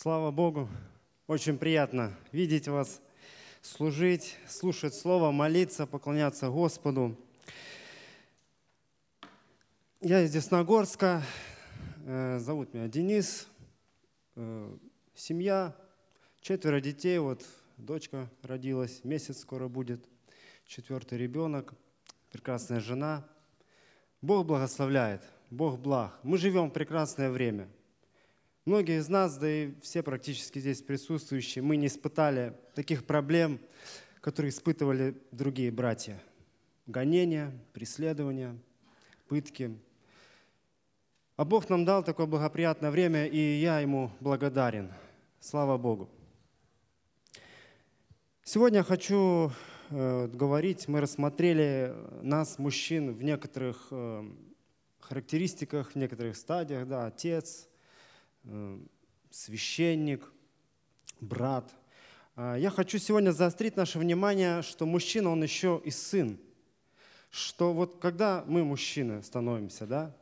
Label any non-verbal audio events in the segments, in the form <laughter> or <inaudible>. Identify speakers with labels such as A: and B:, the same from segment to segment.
A: Слава Богу. Очень приятно видеть вас, служить, слушать Слово, молиться, поклоняться Господу. Я из Десногорска, э, зовут меня Денис, э, семья, четверо детей, вот дочка родилась, месяц скоро будет, четвертый ребенок, прекрасная жена. Бог благословляет, Бог благ. Мы живем в прекрасное время – Многие из нас, да и все практически здесь присутствующие, мы не испытали таких проблем, которые испытывали другие братья. Гонения, преследования, пытки. А Бог нам дал такое благоприятное время, и я Ему благодарен. Слава Богу. Сегодня хочу э, говорить, мы рассмотрели нас, мужчин, в некоторых э, характеристиках, в некоторых стадиях, да, отец, священник, брат. А, я хочу сегодня заострить наше внимание, что мужчина, он еще и сын. Что вот когда мы мужчины становимся, да,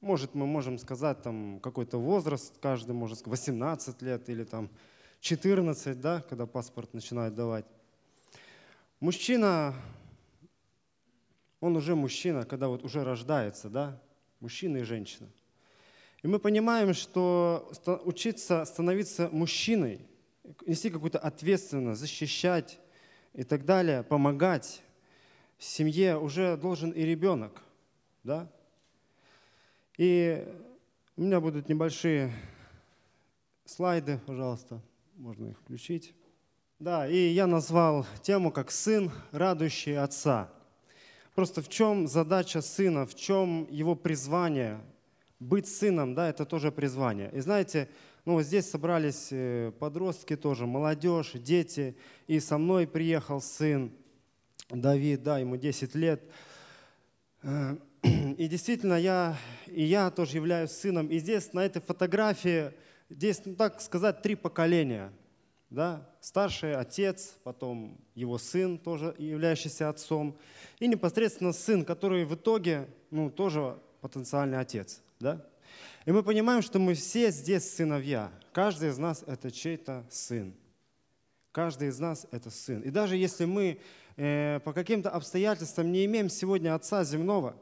A: может, мы можем сказать там какой-то возраст, каждый может сказать 18 лет или там 14, да, когда паспорт начинают давать. Мужчина, он уже мужчина, когда вот уже рождается, да, мужчина и женщина – и мы понимаем, что учиться становиться мужчиной, нести какую-то ответственность, защищать и так далее, помогать семье уже должен и ребенок. Да? И у меня будут небольшие слайды, пожалуйста, можно их включить. Да, и я назвал тему как «Сын, радующий отца». Просто в чем задача сына, в чем его призвание, быть сыном, да, это тоже призвание. И знаете, ну здесь собрались э, подростки тоже, молодежь, дети, и со мной приехал сын Давид, да, ему 10 лет. Э, <clears throat> и действительно, я, и я тоже являюсь сыном. И здесь, на этой фотографии, здесь, ну, так сказать, три поколения. Да? Старший отец, потом его сын, тоже являющийся отцом, и непосредственно сын, который в итоге ну, тоже потенциальный отец. Да? И мы понимаем, что мы все здесь сыновья. Каждый из нас – это чей-то сын. Каждый из нас – это сын. И даже если мы э, по каким-то обстоятельствам не имеем сегодня Отца земного,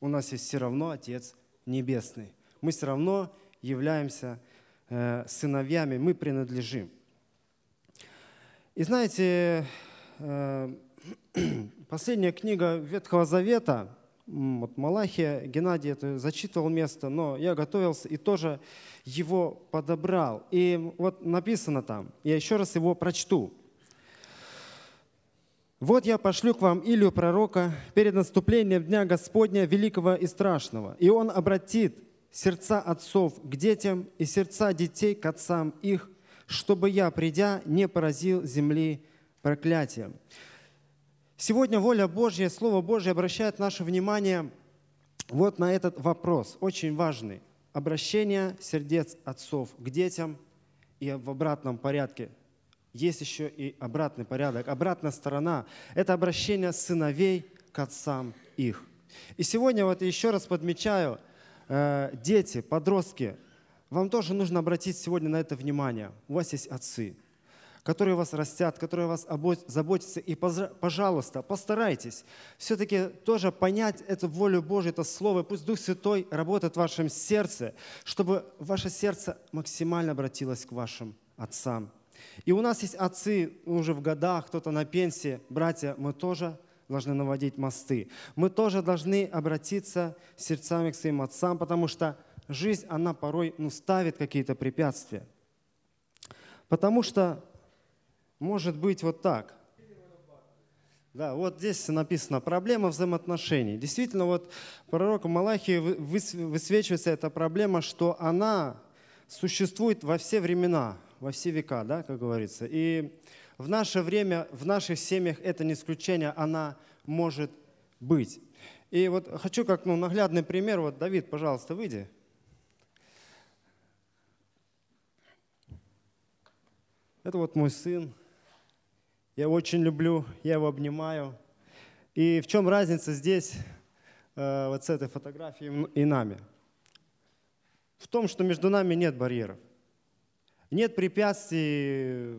A: у нас есть все равно Отец Небесный. Мы все равно являемся э, сыновьями, мы принадлежим. И знаете, э, <clears throat> последняя книга Ветхого Завета – вот Малахия, Геннадий это зачитывал место, но я готовился и тоже его подобрал. И вот написано там, я еще раз его прочту. «Вот я пошлю к вам Илью пророка перед наступлением Дня Господня великого и страшного, и он обратит сердца отцов к детям и сердца детей к отцам их, чтобы я, придя, не поразил земли проклятием». Сегодня воля Божья, Слово Божье обращает наше внимание вот на этот вопрос, очень важный. Обращение сердец отцов к детям и в обратном порядке. Есть еще и обратный порядок, обратная сторона. Это обращение сыновей к отцам их. И сегодня вот еще раз подмечаю, э, дети, подростки, вам тоже нужно обратить сегодня на это внимание. У вас есть отцы которые вас растят, которые вас заботятся. И, пожалуйста, постарайтесь все-таки тоже понять эту волю Божью, это Слово. Пусть Дух Святой работает в вашем сердце, чтобы ваше сердце максимально обратилось к вашим отцам. И у нас есть отцы уже в годах, кто-то на пенсии. Братья, мы тоже должны наводить мосты. Мы тоже должны обратиться сердцами к своим отцам, потому что жизнь, она порой ну, ставит какие-то препятствия. Потому что может быть вот так. Да, вот здесь написано «проблема взаимоотношений». Действительно, вот пророку Малахии высвечивается эта проблема, что она существует во все времена, во все века, да, как говорится. И в наше время, в наших семьях это не исключение, она может быть. И вот хочу как ну, наглядный пример, вот Давид, пожалуйста, выйди. Это вот мой сын, я его очень люблю, я его обнимаю. И в чем разница здесь, э, вот с этой фотографией и нами? В том, что между нами нет барьеров. нет препятствий.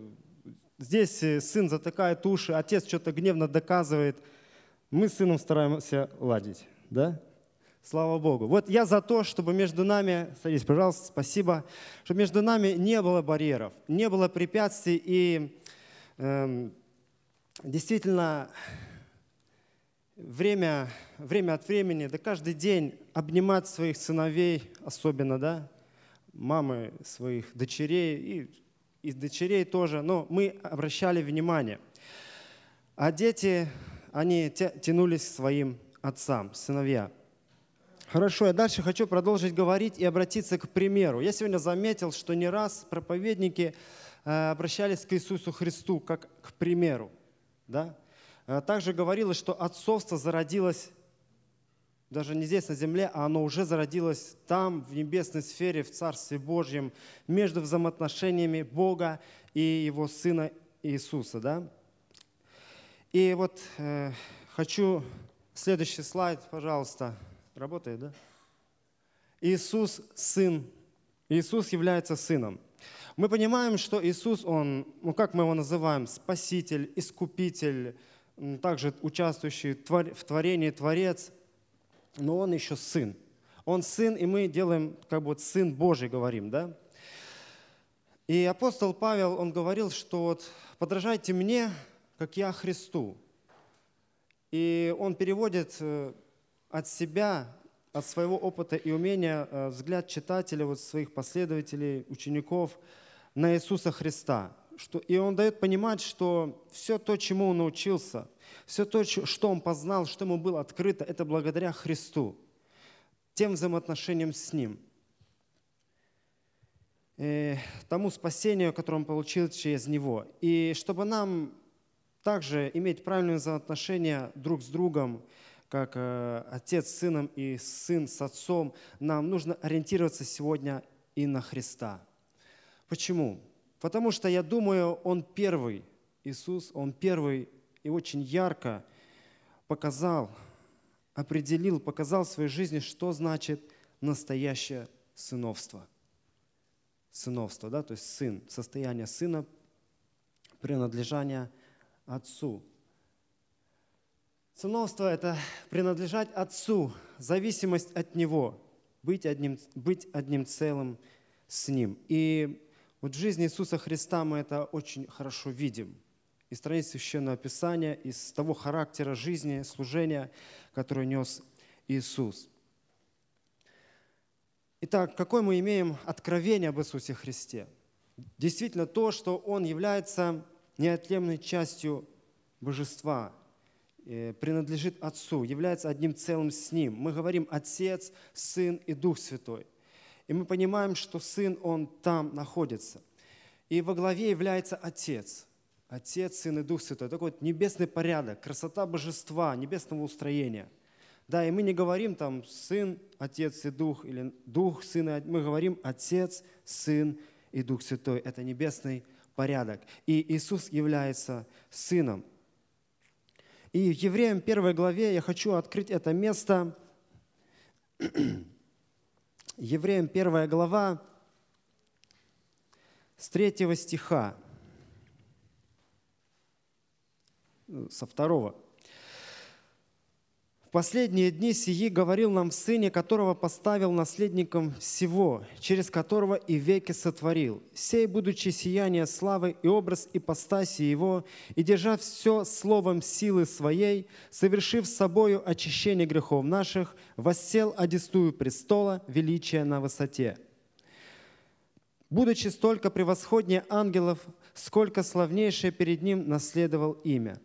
A: Здесь сын затыкает уши, отец что-то гневно доказывает. Мы с сыном стараемся ладить, да? Слава Богу. Вот я за то, чтобы между нами, садись, пожалуйста, спасибо, чтобы между нами не было барьеров, не было препятствий и э, действительно время, время от времени, да каждый день обнимать своих сыновей, особенно, да, мамы своих дочерей и, и дочерей тоже, но мы обращали внимание. А дети, они тянулись к своим отцам, сыновья – Хорошо, я дальше хочу продолжить говорить и обратиться к примеру. Я сегодня заметил, что не раз проповедники э, обращались к Иисусу Христу как к примеру. Да? Э, также говорилось, что отцовство зародилось даже не здесь на земле, а оно уже зародилось там, в небесной сфере, в Царстве Божьем, между взаимоотношениями Бога и Его Сына Иисуса. Да? И вот э, хочу следующий слайд, пожалуйста. Работает, да? Иисус – Сын. Иисус является Сыном. Мы понимаем, что Иисус, Он, ну как мы Его называем, Спаситель, Искупитель, также участвующий в творении Творец, но Он еще Сын. Он Сын, и мы делаем, как бы, вот Сын Божий говорим, да? И апостол Павел, он говорил, что вот подражайте мне, как я Христу. И он переводит э, от себя, от своего опыта и умения э, взгляд читателя, вот своих последователей, учеников на Иисуса Христа. Что, и он дает понимать, что все то, чему он научился, все то, что он познал, что ему было открыто, это благодаря Христу, тем взаимоотношениям с Ним, и тому спасению, которое он получил через Него. И чтобы нам также иметь правильные взаимоотношения друг с другом, как э, отец с сыном и сын с отцом, нам нужно ориентироваться сегодня и на Христа. Почему? Потому что, я думаю, Он первый, Иисус, Он первый и очень ярко показал, определил, показал в своей жизни, что значит настоящее сыновство. Сыновство, да, то есть сын, состояние сына, принадлежание отцу – Сыновство – это принадлежать Отцу, зависимость от Него, быть одним, быть одним целым с Ним. И вот в жизни Иисуса Христа мы это очень хорошо видим. Из страниц Священного Писания, из того характера жизни, служения, которое нес Иисус. Итак, какое мы имеем откровение об Иисусе Христе? Действительно то, что Он является неотъемлемой частью божества – принадлежит Отцу, является одним целым с Ним. Мы говорим Отец, Сын и Дух Святой. И мы понимаем, что Сын, Он там находится. И во главе является Отец. Отец, Сын и Дух Святой. Такой вот небесный порядок, красота божества, небесного устроения. Да, и мы не говорим там Сын, Отец и Дух, или Дух, Сын, и мы говорим Отец, Сын и Дух Святой. Это небесный порядок. И Иисус является Сыном. И в Евреям 1 главе я хочу открыть это место. <clears throat> Евреям 1 глава с 3 стиха, со 2 последние дни сии говорил нам в Сыне, которого поставил наследником всего, через которого и веки сотворил, сей, будучи сияние славы и образ ипостаси Его, и держа все словом силы Своей, совершив собою очищение грехов наших, воссел одестую престола величия на высоте. Будучи столько превосходнее ангелов, сколько славнейшее перед Ним наследовал имя.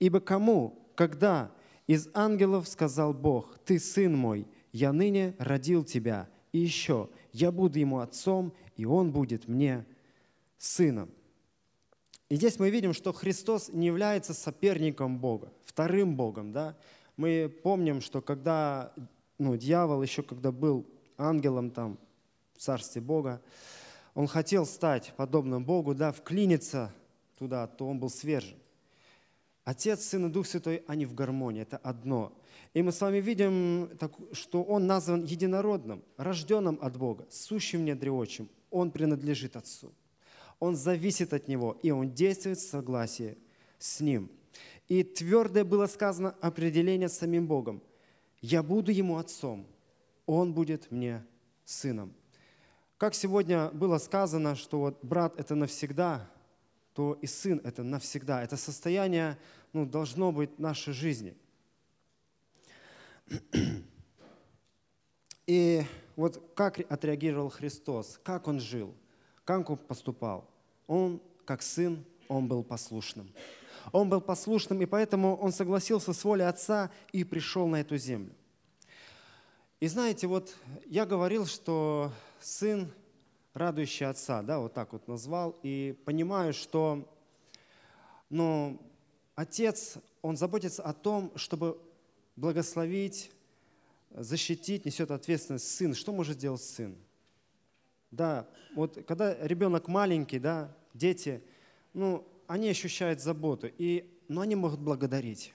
A: Ибо кому, когда из ангелов сказал Бог, «Ты сын мой, я ныне родил тебя, и еще я буду ему отцом, и он будет мне сыном». И здесь мы видим, что Христос не является соперником Бога, вторым Богом. Да? Мы помним, что когда ну, дьявол еще когда был ангелом там, в царстве Бога, он хотел стать подобным Богу, да, вклиниться туда, то он был свержен. Отец, Сын и Дух Святой, они в гармонии, это одно. И мы с вами видим, что Он назван единородным, рожденным от Бога, сущим недреочим. Он принадлежит Отцу. он зависит от него, и он действует в согласии с ним. И твердое было сказано определение самим Богом. «Я буду ему отцом, он будет мне сыном». Как сегодня было сказано, что вот брат – это навсегда, то и сын – это навсегда. Это состояние ну, должно быть нашей жизни. <clears throat> И вот как отреагировал Христос, как Он жил, как Он поступал. Он, как сын, Он был послушным. Он был послушным, и поэтому Он согласился с волей Отца и пришел на эту землю. И знаете, вот я говорил, что сын, радующий отца, да, вот так вот назвал, и понимаю, что ну, отец, он заботится о том, чтобы благословить, защитить, несет ответственность сын. Что может сделать сын? Да, вот когда ребенок маленький, да, дети, ну, они ощущают заботу, и, но они могут благодарить.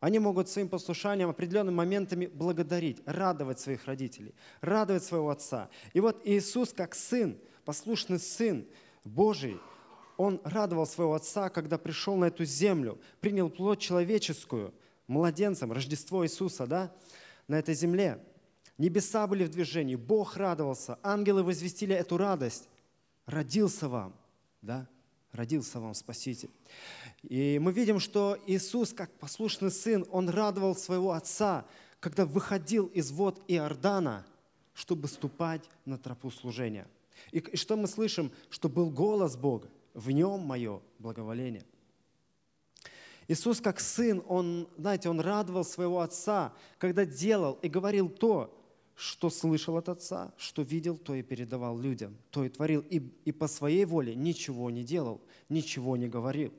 A: Они могут своим послушанием определенными моментами благодарить, радовать своих родителей, радовать своего отца. И вот Иисус, как сын, послушный сын Божий, он радовал своего отца, когда пришел на эту землю, принял плоть человеческую, младенцем, Рождество Иисуса, да, на этой земле. Небеса были в движении, Бог радовался, ангелы возвестили эту радость. Родился вам, да, родился вам Спаситель. И мы видим, что Иисус, как послушный сын, Он радовал своего Отца, когда выходил из вод Иордана, чтобы ступать на тропу служения. И что мы слышим? Что был голос Бога, в нем мое благоволение. Иисус как сын, он, знаете, он радовал своего Отца, когда делал и говорил то, что слышал от Отца, что видел, то и передавал людям, то и творил, и, и по своей воле ничего не делал, ничего не говорил.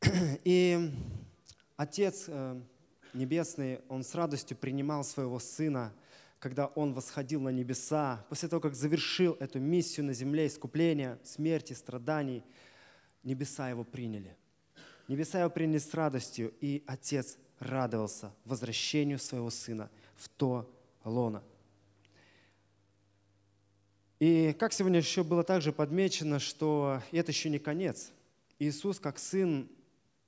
A: <clears throat> И Отец э, Небесный, Он с радостью принимал своего Сына, когда Он восходил на небеса, после того, как завершил эту миссию на земле искупления, смерти, страданий, небеса Его приняли. Небеса Его приняли с радостью, и Отец радовался возвращению своего сына в то лоно. И как сегодня еще было также подмечено, что это еще не конец. Иисус как сын,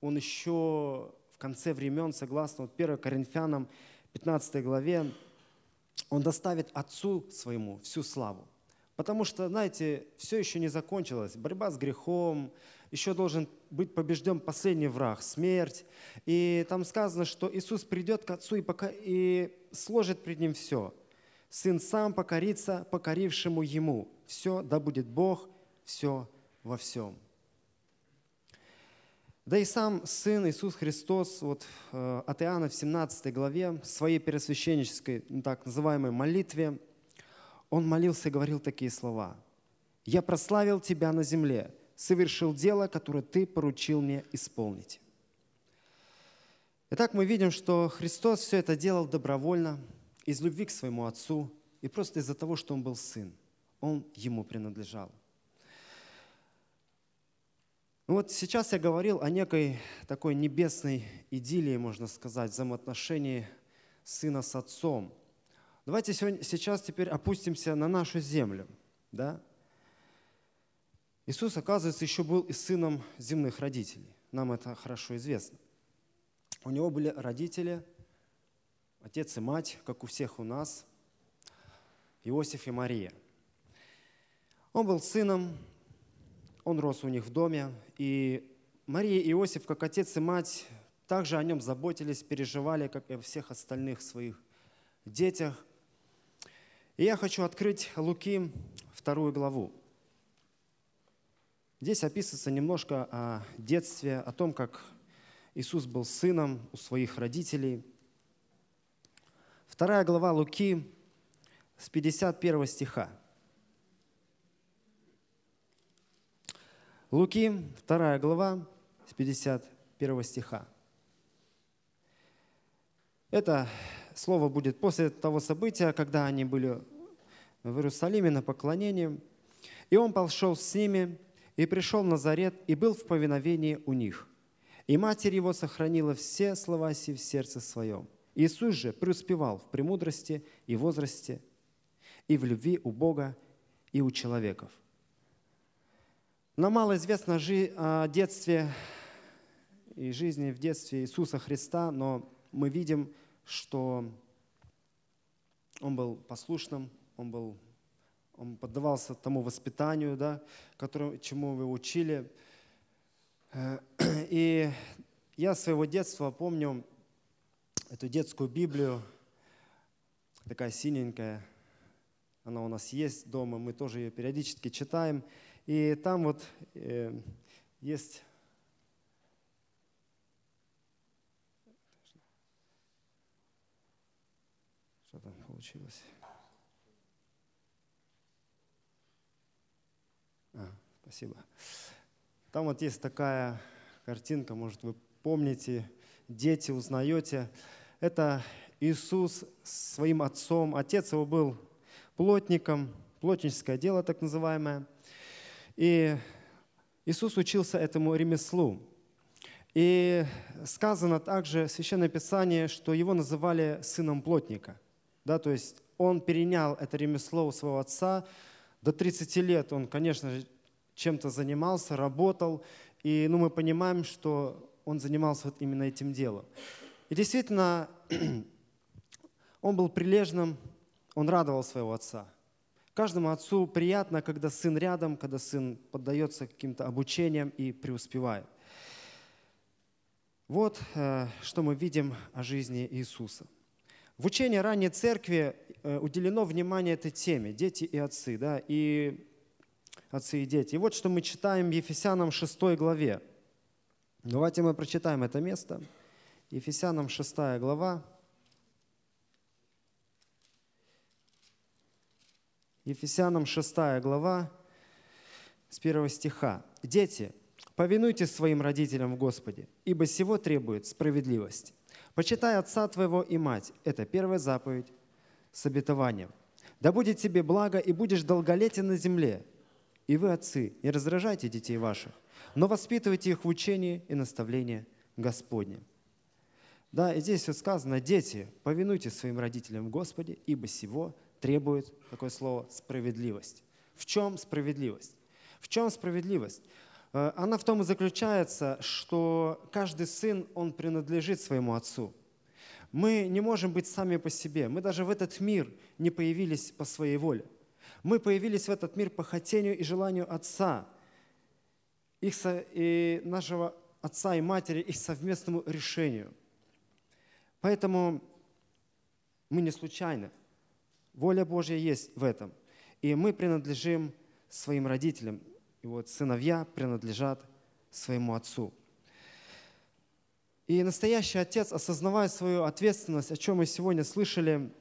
A: он еще в конце времен, согласно вот 1 Коринфянам 15 главе, он доставит Отцу своему всю славу. Потому что, знаете, все еще не закончилось. Борьба с грехом, еще должен быть побежден последний враг, смерть. И там сказано, что Иисус придет к Отцу и, пока, и сложит пред Ним все. Сын сам покорится покорившему Ему. Все, да будет Бог, все во всем. Да и сам Сын Иисус Христос вот, э, от Иоанна в 17 главе, в своей пересвященнической, ну, так называемой молитве, он молился и говорил такие слова. «Я прославил Тебя на земле, совершил дело, которое Ты поручил мне исполнить». Итак, мы видим, что Христос все это делал добровольно, из любви к своему Отцу и просто из-за того, что Он был Сын. Он Ему принадлежал. Ну вот сейчас я говорил о некой такой небесной идиллии, можно сказать, взаимоотношении сына с отцом. Давайте сегодня, сейчас теперь опустимся на нашу землю. Да? Иисус, оказывается, еще был и сыном земных родителей. Нам это хорошо известно. У него были родители, отец и мать, как у всех у нас, Иосиф и Мария. Он был сыном, он рос у них в доме, и Мария и Иосиф, как отец и мать, также о нем заботились, переживали, как и о всех остальных своих детях. И я хочу открыть Луки вторую главу. Здесь описывается немножко о детстве, о том, как Иисус был сыном у своих родителей. Вторая глава Луки с 51 стиха. Луки, вторая глава, с 51 стиха. Это слово будет после того события, когда они были в Иерусалиме на поклонении. И он пошел с ними, и пришел в Назарет, и был в повиновении у них. И матерь его сохранила все слова си в сердце своем. Иисус же преуспевал в премудрости и возрасте, и в любви у Бога, и у человеков. Нам мало известно о детстве и жизни в детстве Иисуса Христа, но мы видим, что Он был послушным, Он, был, он поддавался тому воспитанию, да, которому, чему вы учили. <clears throat> И я своего детства помню эту детскую Библию, такая синенькая, она у нас есть дома, мы тоже ее периодически читаем. И там вот э, есть Что там получилось? А, спасибо. Там вот есть такая картинка, может, вы помните, дети узнаете. Это Иисус своим отцом. Отец его был плотником, плотническое дело так называемое. И Иисус учился этому ремеслу. И сказано также в Священном Писании, что его называли сыном плотника – да, то есть он перенял это ремесло у своего отца. До 30 лет он, конечно же, чем-то занимался, работал. И ну, мы понимаем, что он занимался вот именно этим делом. И действительно, <clears throat> он был прилежным, он радовал своего отца. Каждому отцу приятно, когда сын рядом, когда сын поддается каким-то обучениям и преуспевает. Вот э, что мы видим о жизни Иисуса – в учении ранней церкви э, уделено внимание этой теме – дети и отцы, да, и отцы и дети. И вот что мы читаем в Ефесянам 6 главе. Давайте мы прочитаем это место. Ефесянам 6 глава. Ефесянам 6 глава с 1 стиха. «Дети, повинуйтесь своим родителям в Господе, ибо сего требует справедливость. Почитай отца твоего и мать. Это первая заповедь с обетованием. Да будет тебе благо, и будешь долголетен на земле. И вы, отцы, не раздражайте детей ваших, но воспитывайте их в учении и наставлении Господне. Да, и здесь все сказано, дети, повинуйтесь своим родителям в Господе, ибо сего требует, такое слово, справедливость. В чем справедливость? В чем справедливость? Э, она в том и заключается, что каждый сын, он принадлежит своему отцу. Мы не можем быть сами по себе. Мы даже в этот мир не появились по своей воле. Мы появились в этот мир по хотению и желанию отца, их, и нашего отца и матери, их совместному решению. Поэтому мы не случайны. Воля Божья есть в этом. И мы принадлежим своим родителям, и вот сыновья принадлежат своему отцу. И настоящий отец, осознавая свою ответственность, о чем мы сегодня слышали,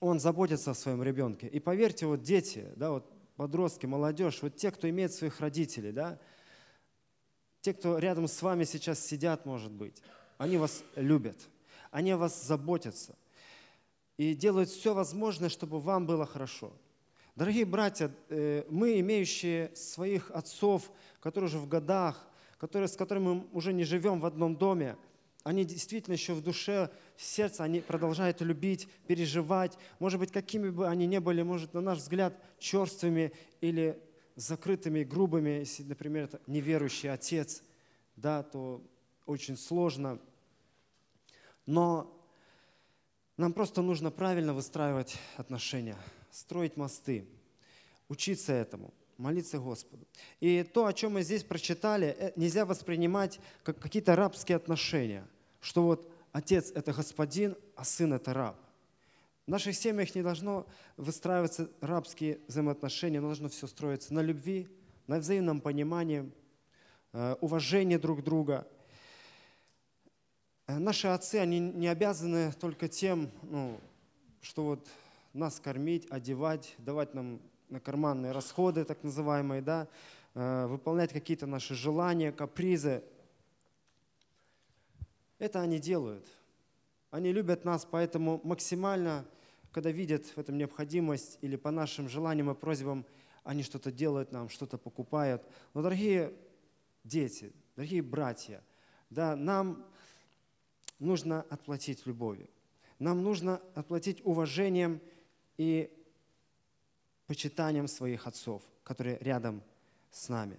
A: он заботится о своем ребенке. И поверьте, вот дети, да, вот подростки, молодежь, вот те, кто имеет своих родителей, да, те, кто рядом с вами сейчас сидят, может быть, они вас любят, они о вас заботятся и делают все возможное, чтобы вам было хорошо – Дорогие братья, э, мы, имеющие своих отцов, которые уже в годах, которые, с которыми мы уже не живем в одном доме, они действительно еще в душе, в сердце, они продолжают любить, переживать. Может быть, какими бы они ни были, может, на наш взгляд, черствыми или закрытыми, грубыми, если, например, это неверующий отец, да, то очень сложно. Но нам просто нужно правильно выстраивать отношения строить мосты, учиться этому, молиться Господу. И то, о чем мы здесь прочитали, э, нельзя воспринимать как какие-то рабские отношения, что вот отец – это господин, а сын – это раб. В наших семьях не должно выстраиваться рабские взаимоотношения, должно все строиться на любви, на взаимном понимании, э, уважении друг друга. Э, наши отцы, они не обязаны только тем, ну, что вот нас кормить, одевать, давать нам на карманные расходы, так называемые, да, э, выполнять какие-то наши желания, капризы. Это они делают. Они любят нас, поэтому максимально, когда видят в этом необходимость или по нашим желаниям и просьбам, они что-то делают нам, что-то покупают. Но, дорогие дети, дорогие братья, да, нам нужно отплатить любовью. Нам нужно отплатить уважением и почитанием своих отцов, которые рядом с нами.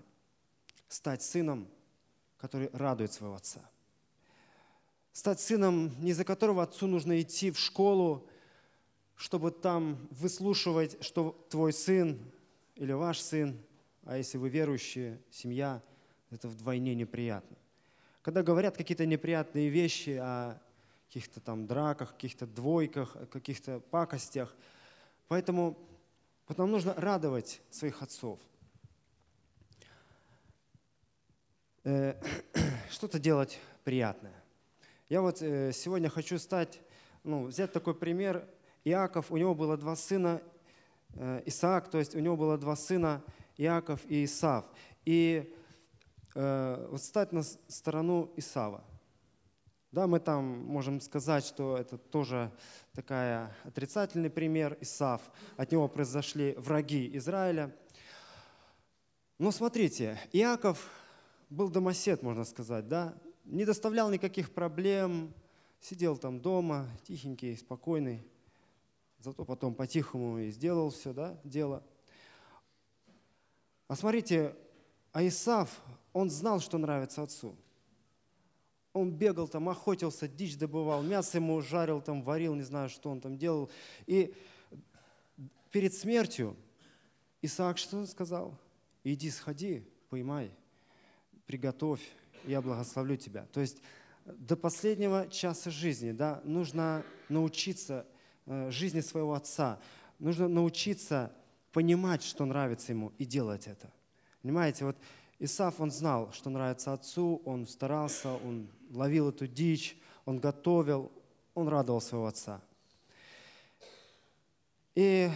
A: Стать сыном, который радует своего отца. Стать сыном, не за которого отцу нужно идти в школу, чтобы там выслушивать, что твой сын или ваш сын, а если вы верующие, семья, это вдвойне неприятно. Когда говорят какие-то неприятные вещи о каких-то там драках, каких-то двойках, каких-то пакостях. Поэтому, потом нужно радовать своих отцов. Э, <clears throat> что-то делать приятное. Я вот э, сегодня хочу стать, ну, взять такой пример. Иаков, у него было два сына, э, Исаак, то есть у него было два сына, Иаков и Исав. И вот стать на сторону Исава – да, мы там можем сказать, что это тоже такая отрицательный пример Исав. От него произошли враги Израиля. Но смотрите, Иаков был домосед, можно сказать, да? не доставлял никаких проблем, сидел там дома, тихенький, спокойный, зато потом по-тихому и сделал все да, дело. А смотрите, а Исав, он знал, что нравится отцу – он бегал там, охотился, дичь добывал, мясо ему жарил, там, варил, не знаю, что он там делал. И перед смертью Исаак что сказал? Иди, сходи, поймай, приготовь, я благословлю тебя. То есть до последнего часа жизни да, нужно научиться э, жизни своего отца, нужно научиться понимать, что нравится ему, и делать это. Понимаете, вот Исаф, он знал, что нравится отцу, он старался, он ловил эту дичь, он готовил, он радовал своего отца. И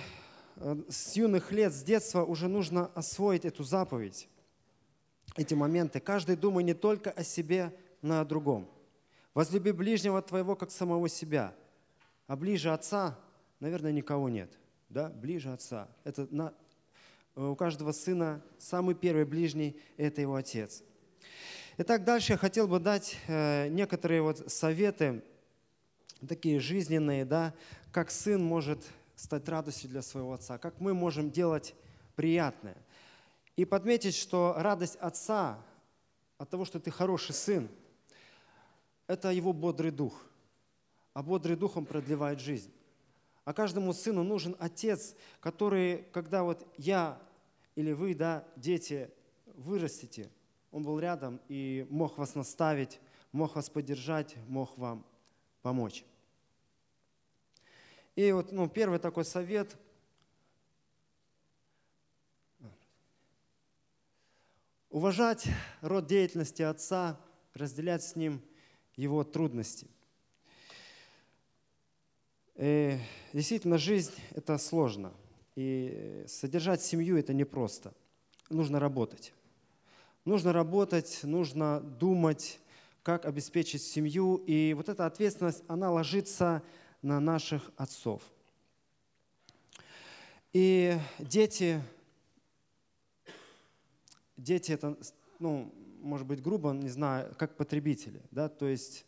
A: э, с юных лет, с детства уже нужно освоить эту заповедь, эти моменты. Каждый думай не только о себе, но и о другом. Возлюби ближнего твоего, как самого себя. А ближе отца, наверное, никого нет. Да? Ближе отца. Это на, у каждого сына самый первый ближний – это его отец. Итак, дальше я хотел бы дать э, некоторые вот советы, такие жизненные, да, как сын может стать радостью для своего отца, как мы можем делать приятное. И подметить, что радость отца от того, что ты хороший сын, это его бодрый дух. А бодрый дух, он продлевает жизнь. А каждому сыну нужен отец, который, когда вот я или вы, да, дети, вырастете, он был рядом и мог вас наставить, мог вас поддержать, мог вам помочь. И вот ну, первый такой совет. Уважать род деятельности отца, разделять с ним его трудности. И действительно, жизнь – это сложно – и содержать семью это непросто. Нужно работать. Нужно работать, нужно думать, как обеспечить семью. И вот эта ответственность, она ложится на наших отцов. И дети, дети это, ну, может быть, грубо, не знаю, как потребители, да, то есть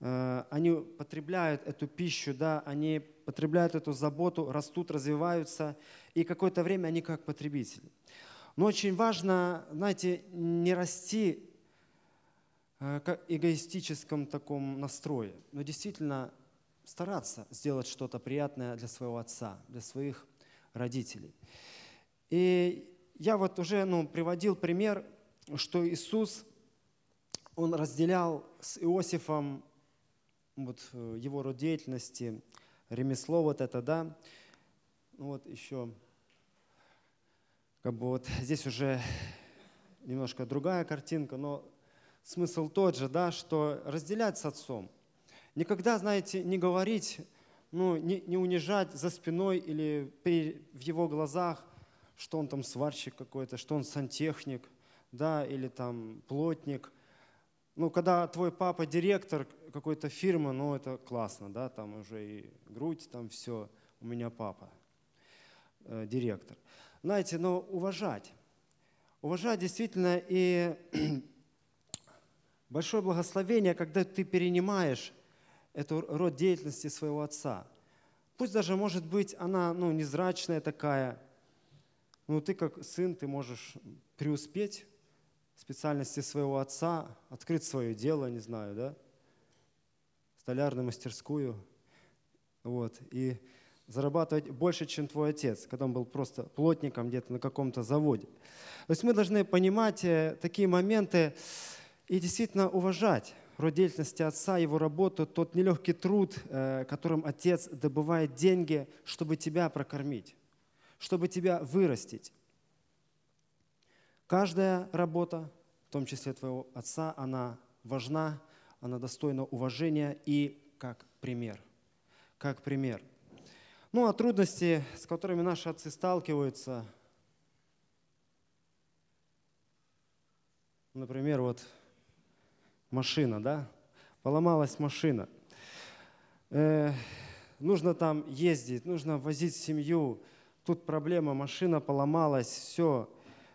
A: они потребляют эту пищу, да, они потребляют эту заботу, растут, развиваются, и какое-то время они как потребители. Но очень важно, знаете, не расти э, как эгоистическом таком настрое, но действительно стараться сделать что-то приятное для своего отца, для своих родителей. И я вот уже ну, приводил пример, что Иисус, Он разделял с Иосифом вот э, его род деятельности, ремесло вот это, да. Ну вот еще, как бы вот здесь уже немножко другая картинка, но смысл тот же, да, что разделять с отцом. Никогда, знаете, не говорить, ну, не, не унижать за спиной или при, в его глазах, что он там сварщик какой-то, что он сантехник, да, или там плотник – ну, когда твой папа директор какой-то фирмы, ну, это классно, да, там уже и грудь, там все, у меня папа э, директор. Знаете, но уважать, уважать действительно и <clears throat> большое благословение, когда ты перенимаешь эту род деятельности своего отца. Пусть даже, может быть, она ну, незрачная такая, Ну, ты как сын, ты можешь преуспеть специальности своего отца, открыть свое дело, не знаю, да, столярную мастерскую, вот, и зарабатывать больше, чем твой отец, когда он был просто плотником где-то на каком-то заводе. То есть мы должны понимать э, такие моменты и действительно уважать род деятельности отца, его работу, тот нелегкий труд, э, которым отец добывает деньги, чтобы тебя прокормить, чтобы тебя вырастить. Каждая работа, в том числе твоего отца, она важна, она достойна уважения и как пример. Как пример – ну, а трудности, с которыми наши отцы сталкиваются, например, вот машина, да, поломалась машина. Э, нужно там ездить, нужно возить семью. Тут проблема, машина поломалась, все,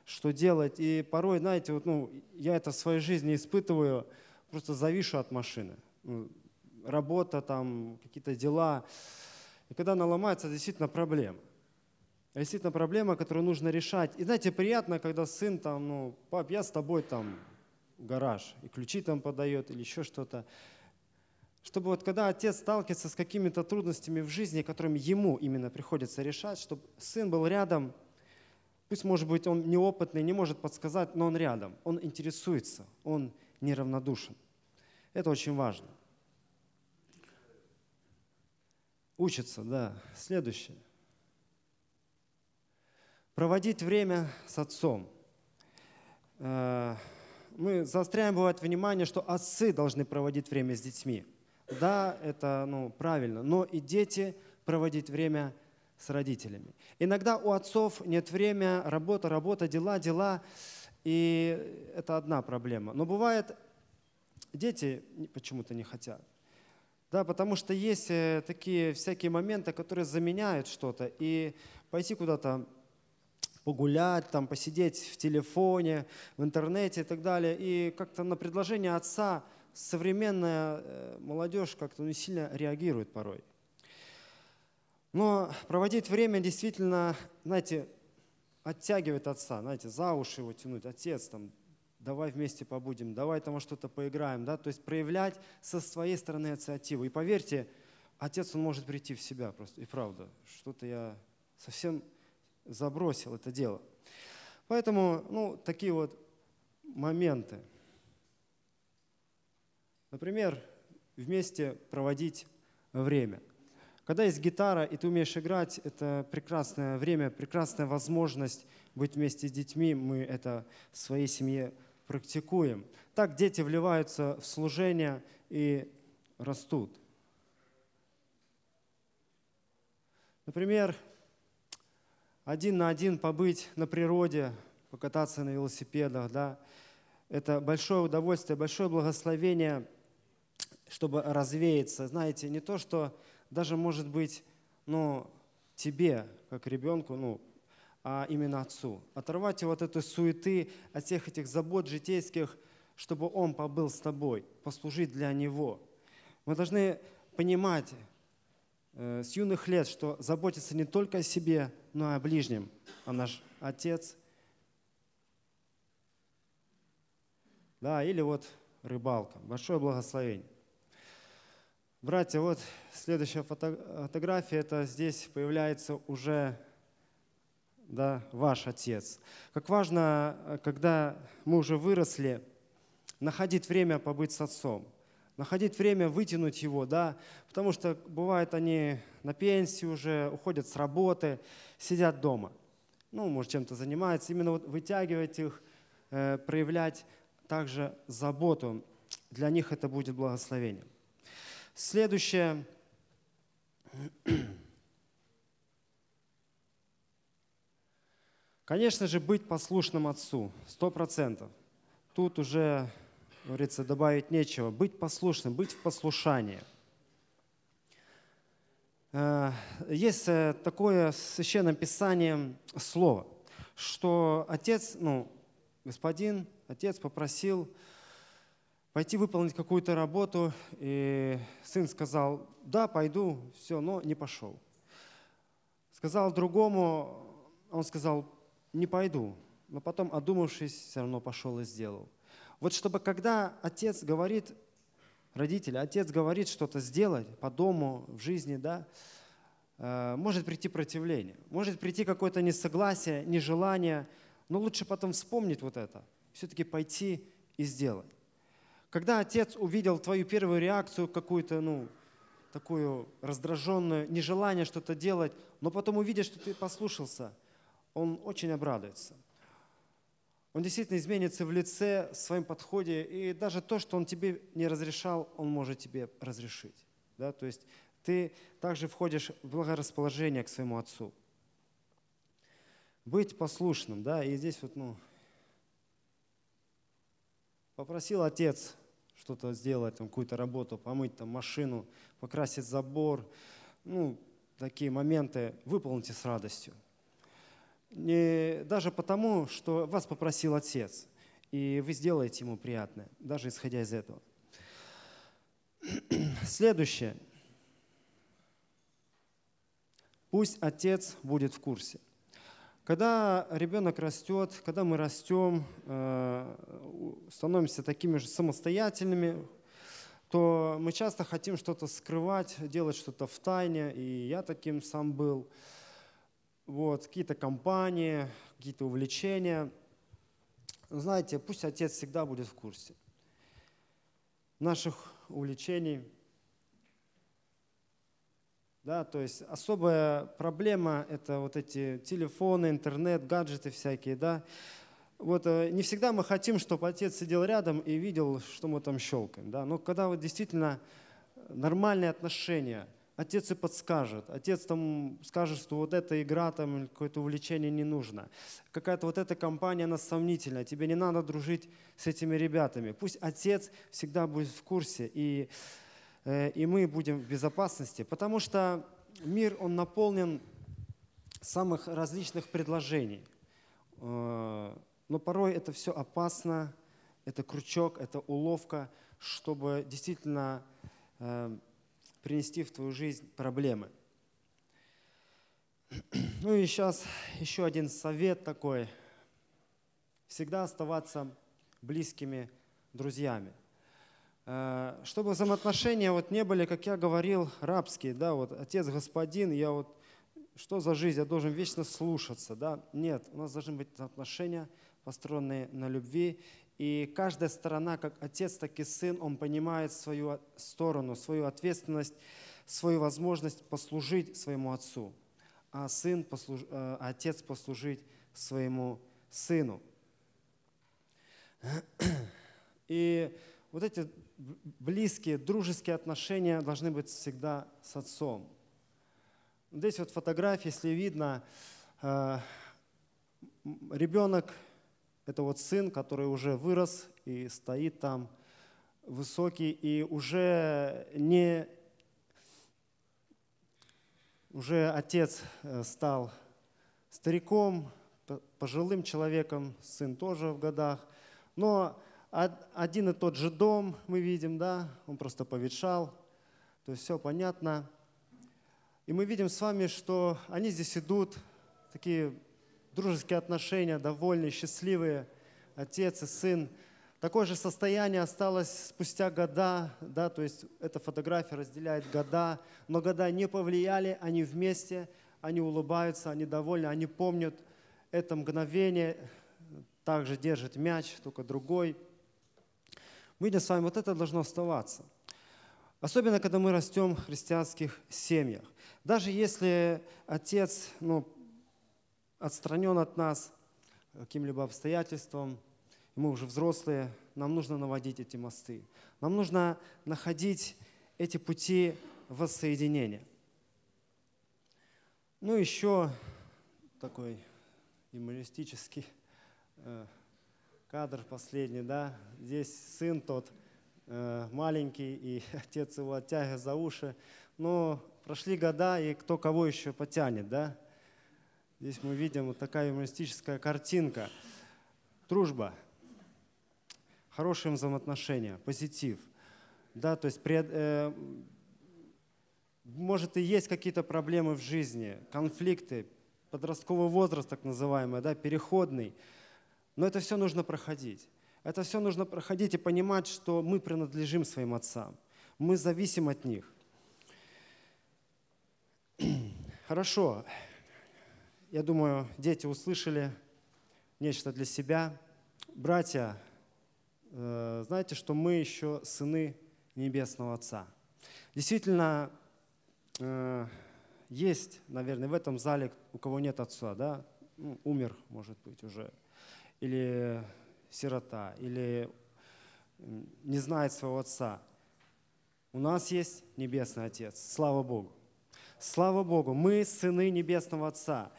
A: что делать. И порой, знаете, вот, ну, я это в своей жизни испытываю, просто завишу от машины. Ну, работа, там, какие-то дела. И когда она ломается, действительно проблема. Действительно проблема, которую нужно решать. И знаете, приятно, когда сын там, ну, пап, я с тобой там в гараж, и ключи там подает, или еще что-то. Чтобы вот когда отец сталкивается с какими-то трудностями в жизни, которыми ему именно приходится решать, чтобы сын был рядом, пусть, может быть, он неопытный, не может подсказать, но он рядом, он интересуется, он неравнодушен. Это очень важно. Учится, да. Следующее. Проводить время с отцом. Э, мы заостряем, бывает, внимание, что отцы должны проводить время с детьми. Да, это ну, правильно, но и дети проводить время с родителями. Иногда у отцов нет времени, работа, работа, дела, дела, и это одна проблема. Но бывает, дети почему-то не хотят. Да, потому что есть э, такие всякие моменты, которые заменяют что-то. И пойти куда-то погулять, там, посидеть в телефоне, в интернете и так далее. И как-то на предложение отца современная э, молодежь как-то не сильно реагирует порой. Но проводить время действительно, знаете, оттягивает отца, знаете, за уши его тянуть. Отец, там, давай вместе побудем, давай там что-то поиграем, да, то есть проявлять со своей стороны инициативу. И поверьте, отец, он может прийти в себя просто, и правда, что-то я совсем забросил это дело. Поэтому, ну, такие вот моменты. Например, вместе проводить время. Когда есть гитара, и ты умеешь играть, это прекрасное время, прекрасная возможность быть вместе с детьми. Мы это в своей семье практикуем. Так дети вливаются в служение и растут. Например, один на один побыть на природе, покататься на велосипедах, да, это большое удовольствие, большое благословение, чтобы развеяться. Знаете, не то, что даже может быть, ну, тебе, как ребенку, ну, а именно Отцу. Оторвать его от этой суеты, от всех этих забот житейских, чтобы Он побыл с тобой, послужить для Него. Мы должны понимать э, с юных лет, что заботиться не только о себе, но и о ближнем. А наш Отец, да, или вот рыбалка. Большое благословение. Братья, вот следующая фотография, это здесь появляется уже да, ваш отец. Как важно, когда мы уже выросли, находить время побыть с отцом, находить время вытянуть его, да, потому что бывает они на пенсии уже, уходят с работы, сидят дома. Ну, может, чем-то занимаются. Именно вот вытягивать их, э, проявлять также заботу, для них это будет благословением. Следующее Конечно же, быть послушным отцу, сто процентов. Тут уже, говорится, добавить нечего. Быть послушным, быть в послушании. Э, есть э, такое в Священном Писании слово, что отец, ну, господин, отец попросил пойти выполнить какую-то работу, и сын сказал, да, пойду, все, но не пошел. Сказал другому, он сказал, не пойду. Но потом, одумавшись, все равно пошел и сделал. Вот чтобы когда отец говорит, родитель, отец говорит что-то сделать по дому, в жизни, да, э, может прийти противление, может прийти какое-то несогласие, нежелание, но лучше потом вспомнить вот это, все-таки пойти и сделать. Когда отец увидел твою первую реакцию какую-то, ну, такую раздраженную, нежелание что-то делать, но потом увидит, что ты послушался, он очень обрадуется. Он действительно изменится в лице, в своем подходе, и даже то, что он тебе не разрешал, он может тебе разрешить. Да? То есть ты также входишь в благорасположение к своему отцу. Быть послушным, да, и здесь вот, ну, попросил отец что-то сделать, там, какую-то работу, помыть там машину, покрасить забор, ну, такие моменты выполните с радостью. Не, даже потому, что вас попросил Отец, и вы сделаете ему приятное, даже исходя из этого. <clears throat> Следующее. Пусть Отец будет в курсе. Когда ребенок растет, когда мы растем, э, становимся такими же самостоятельными, то мы часто хотим что-то скрывать, делать что-то в тайне, и я таким сам был. Вот, какие-то компании, какие-то увлечения. Знаете, пусть отец всегда будет в курсе наших увлечений – да, то есть особая проблема – это вот эти телефоны, интернет, гаджеты всякие. Да. Вот, э, не всегда мы хотим, чтобы отец сидел рядом и видел, что мы там щелкаем. Да. Но когда вот действительно нормальные отношения, отец и подскажет, отец там скажет, что вот эта игра, там какое-то увлечение не нужно. Какая-то вот эта компания, она сомнительная, тебе не надо дружить с этими ребятами. Пусть отец всегда будет в курсе и и мы будем в безопасности, потому что мир, он наполнен самых различных предложений. Э, но порой это все опасно, это крючок, это уловка, чтобы действительно э, принести в твою жизнь проблемы. <clears throat> Ну и сейчас еще один совет такой. Всегда оставаться близкими друзьями. Э, чтобы взаимоотношения вот не были, как я говорил, рабские, да, вот отец господин, я вот, что за жизнь, я должен вечно слушаться, да, нет, у нас должны быть отношения, построенные на любви, и каждая сторона, как отец, так и сын, он понимает свою сторону, свою ответственность, свою возможность послужить своему отцу, а сын, послуж... Э, отец послужить своему сыну. <clears throat> И вот эти близкие, дружеские отношения должны быть всегда с отцом. Здесь вот фотография, если видно, э, ребенок, это вот сын, который уже вырос и стоит там высокий, и уже не уже отец э, стал стариком, пожилым человеком, сын тоже в годах, но один и тот же дом мы видим, да, он просто поветшал, то есть все понятно. И мы видим с вами, что они здесь идут, такие дружеские отношения, довольные, счастливые, отец и сын. Такое же состояние осталось спустя года, да, то есть эта фотография разделяет года, но года не повлияли, они вместе, они улыбаются, они довольны, они помнят это мгновение, также держит мяч, только другой – мы видим с вами, вот это должно оставаться. Особенно, когда мы растем в христианских семьях. Даже если отец ну, отстранен от нас каким-либо обстоятельством, мы уже взрослые, нам нужно наводить эти мосты. Нам нужно находить эти пути воссоединения. Ну, еще такой юмористический э, кадр последний, да, здесь сын тот э, маленький, и <laughs> отец его оттягивает за уши. Но прошли года, и кто кого еще потянет, да. Здесь мы видим вот такая юмористическая картинка. Дружба, хорошие взаимоотношения, позитив. Да, то есть пред, э, может и есть какие-то проблемы в жизни, конфликты, подростковый возраст, так называемый, да, переходный. Но это все нужно проходить. Это все нужно проходить и понимать, что мы принадлежим своим отцам. Мы зависим от них. <clears throat> Хорошо. Я думаю, дети услышали нечто для себя. Братья, э, знаете, что мы еще сыны Небесного Отца. Действительно, э, есть, наверное, в этом зале, у кого нет отца, да, ну, умер, может быть, уже, или сирота, или не знает своего отца. У нас есть Небесный Отец, слава Богу. Слава Богу, мы сыны Небесного Отца.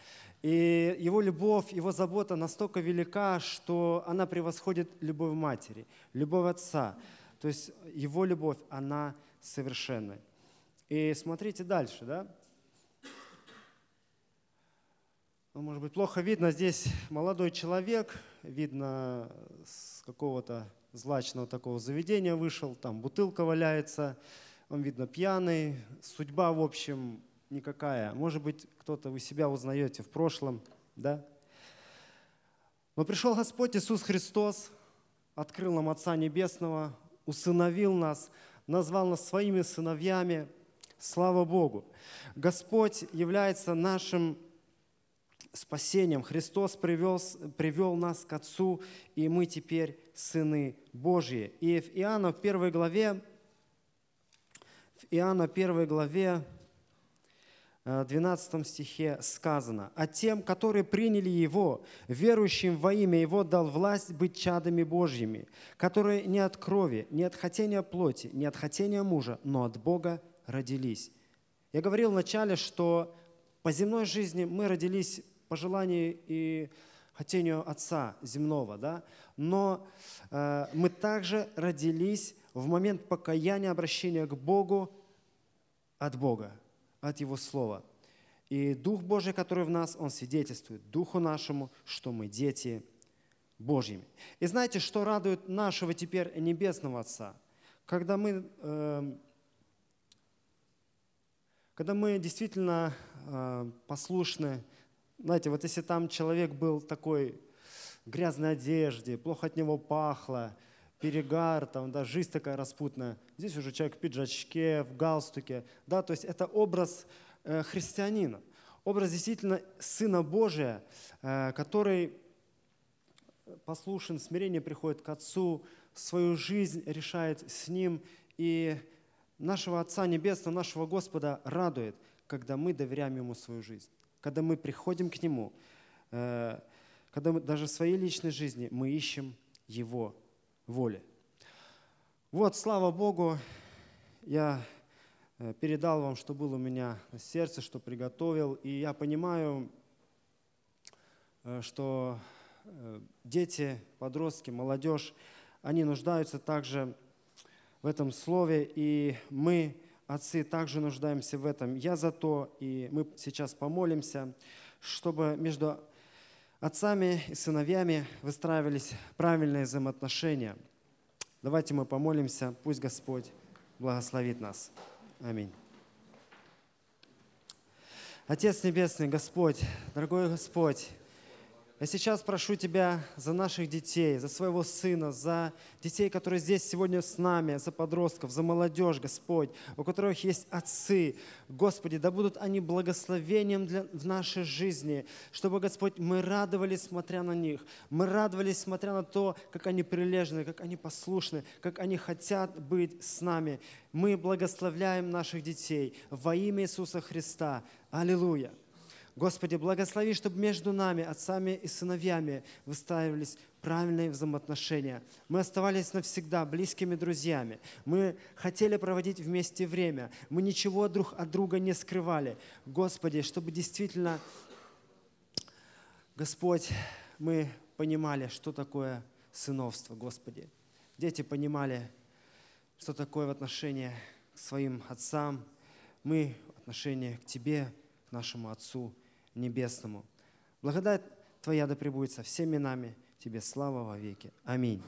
A: И его любовь, его забота настолько велика, что она превосходит любовь матери, любовь отца. То есть его любовь, она совершенная. И смотрите дальше, да? Ну, может быть, плохо видно, здесь молодой человек, видно, с какого-то злачного такого заведения вышел, там бутылка валяется, он, видно, пьяный, судьба, в общем, никакая. Может быть, кто-то вы себя узнаете в прошлом, да? Но пришел Господь Иисус Христос, открыл нам Отца Небесного, усыновил нас, назвал нас своими сыновьями. Слава Богу! Господь является нашим спасением. Христос привел, привел нас к Отцу, и мы теперь сыны Божьи. И в Иоанна в первой главе, в Иоанна первой главе, 12 э, стихе сказано, «А тем, которые приняли Его, верующим во имя Его, дал власть быть чадами Божьими, которые не от крови, не от хотения плоти, не от хотения мужа, но от Бога родились». Я говорил вначале, что по земной жизни мы родились по желанию и хотению Отца земного, да? но э, мы также родились в момент покаяния, обращения к Богу от Бога от Его Слова. И Дух Божий, который в нас, Он свидетельствует Духу нашему, что мы дети Божьими. И знаете, что радует нашего теперь Небесного Отца? Когда мы, э, когда мы действительно э, послушны, знаете, вот если там человек был такой грязной одежде, плохо от него пахло, перегар, там, да, жизнь такая распутная. Здесь уже человек в пиджачке, в галстуке. Да, то есть это образ э, христианина, образ действительно Сына Божия, э, который послушен, смирение приходит к Отцу, свою жизнь решает с Ним. И нашего Отца Небесного, нашего Господа радует, когда мы доверяем Ему свою жизнь, когда мы приходим к Нему, э, когда мы даже в своей личной жизни мы ищем Его воли. Вот, слава Богу, я э, передал вам, что было у меня на сердце, что приготовил. И я понимаю, э, что дети, подростки, молодежь, они нуждаются также в этом слове, и мы, отцы, также нуждаемся в этом. Я за то, и мы сейчас помолимся, чтобы между отцами и сыновьями выстраивались правильные взаимоотношения. Давайте мы помолимся, пусть Господь благословит нас. Аминь. Отец Небесный, Господь, дорогой Господь, я сейчас прошу Тебя за наших детей, за своего сына, за детей, которые здесь сегодня с нами, за подростков, за молодежь, Господь, у которых есть отцы. Господи, да будут они благословением для, в нашей жизни, чтобы, Господь, мы радовались, смотря на них. Мы радовались, смотря на то, как они прилежны, как они послушны, как они хотят быть с нами. Мы благословляем наших детей во имя Иисуса Христа. Аллилуйя. Господи, благослови, чтобы между нами, отцами и сыновьями, выстраивались правильные взаимоотношения. Мы оставались навсегда близкими друзьями. Мы хотели проводить вместе время. Мы ничего друг от друга не скрывали. Господи, чтобы действительно, Господь, мы понимали, что такое сыновство, Господи. Дети понимали, что такое в отношении к своим отцам. Мы в отношении к Тебе, к нашему Отцу Небесному. Благодать Твоя да пребудет со всеми нами. Тебе слава во веки. Аминь.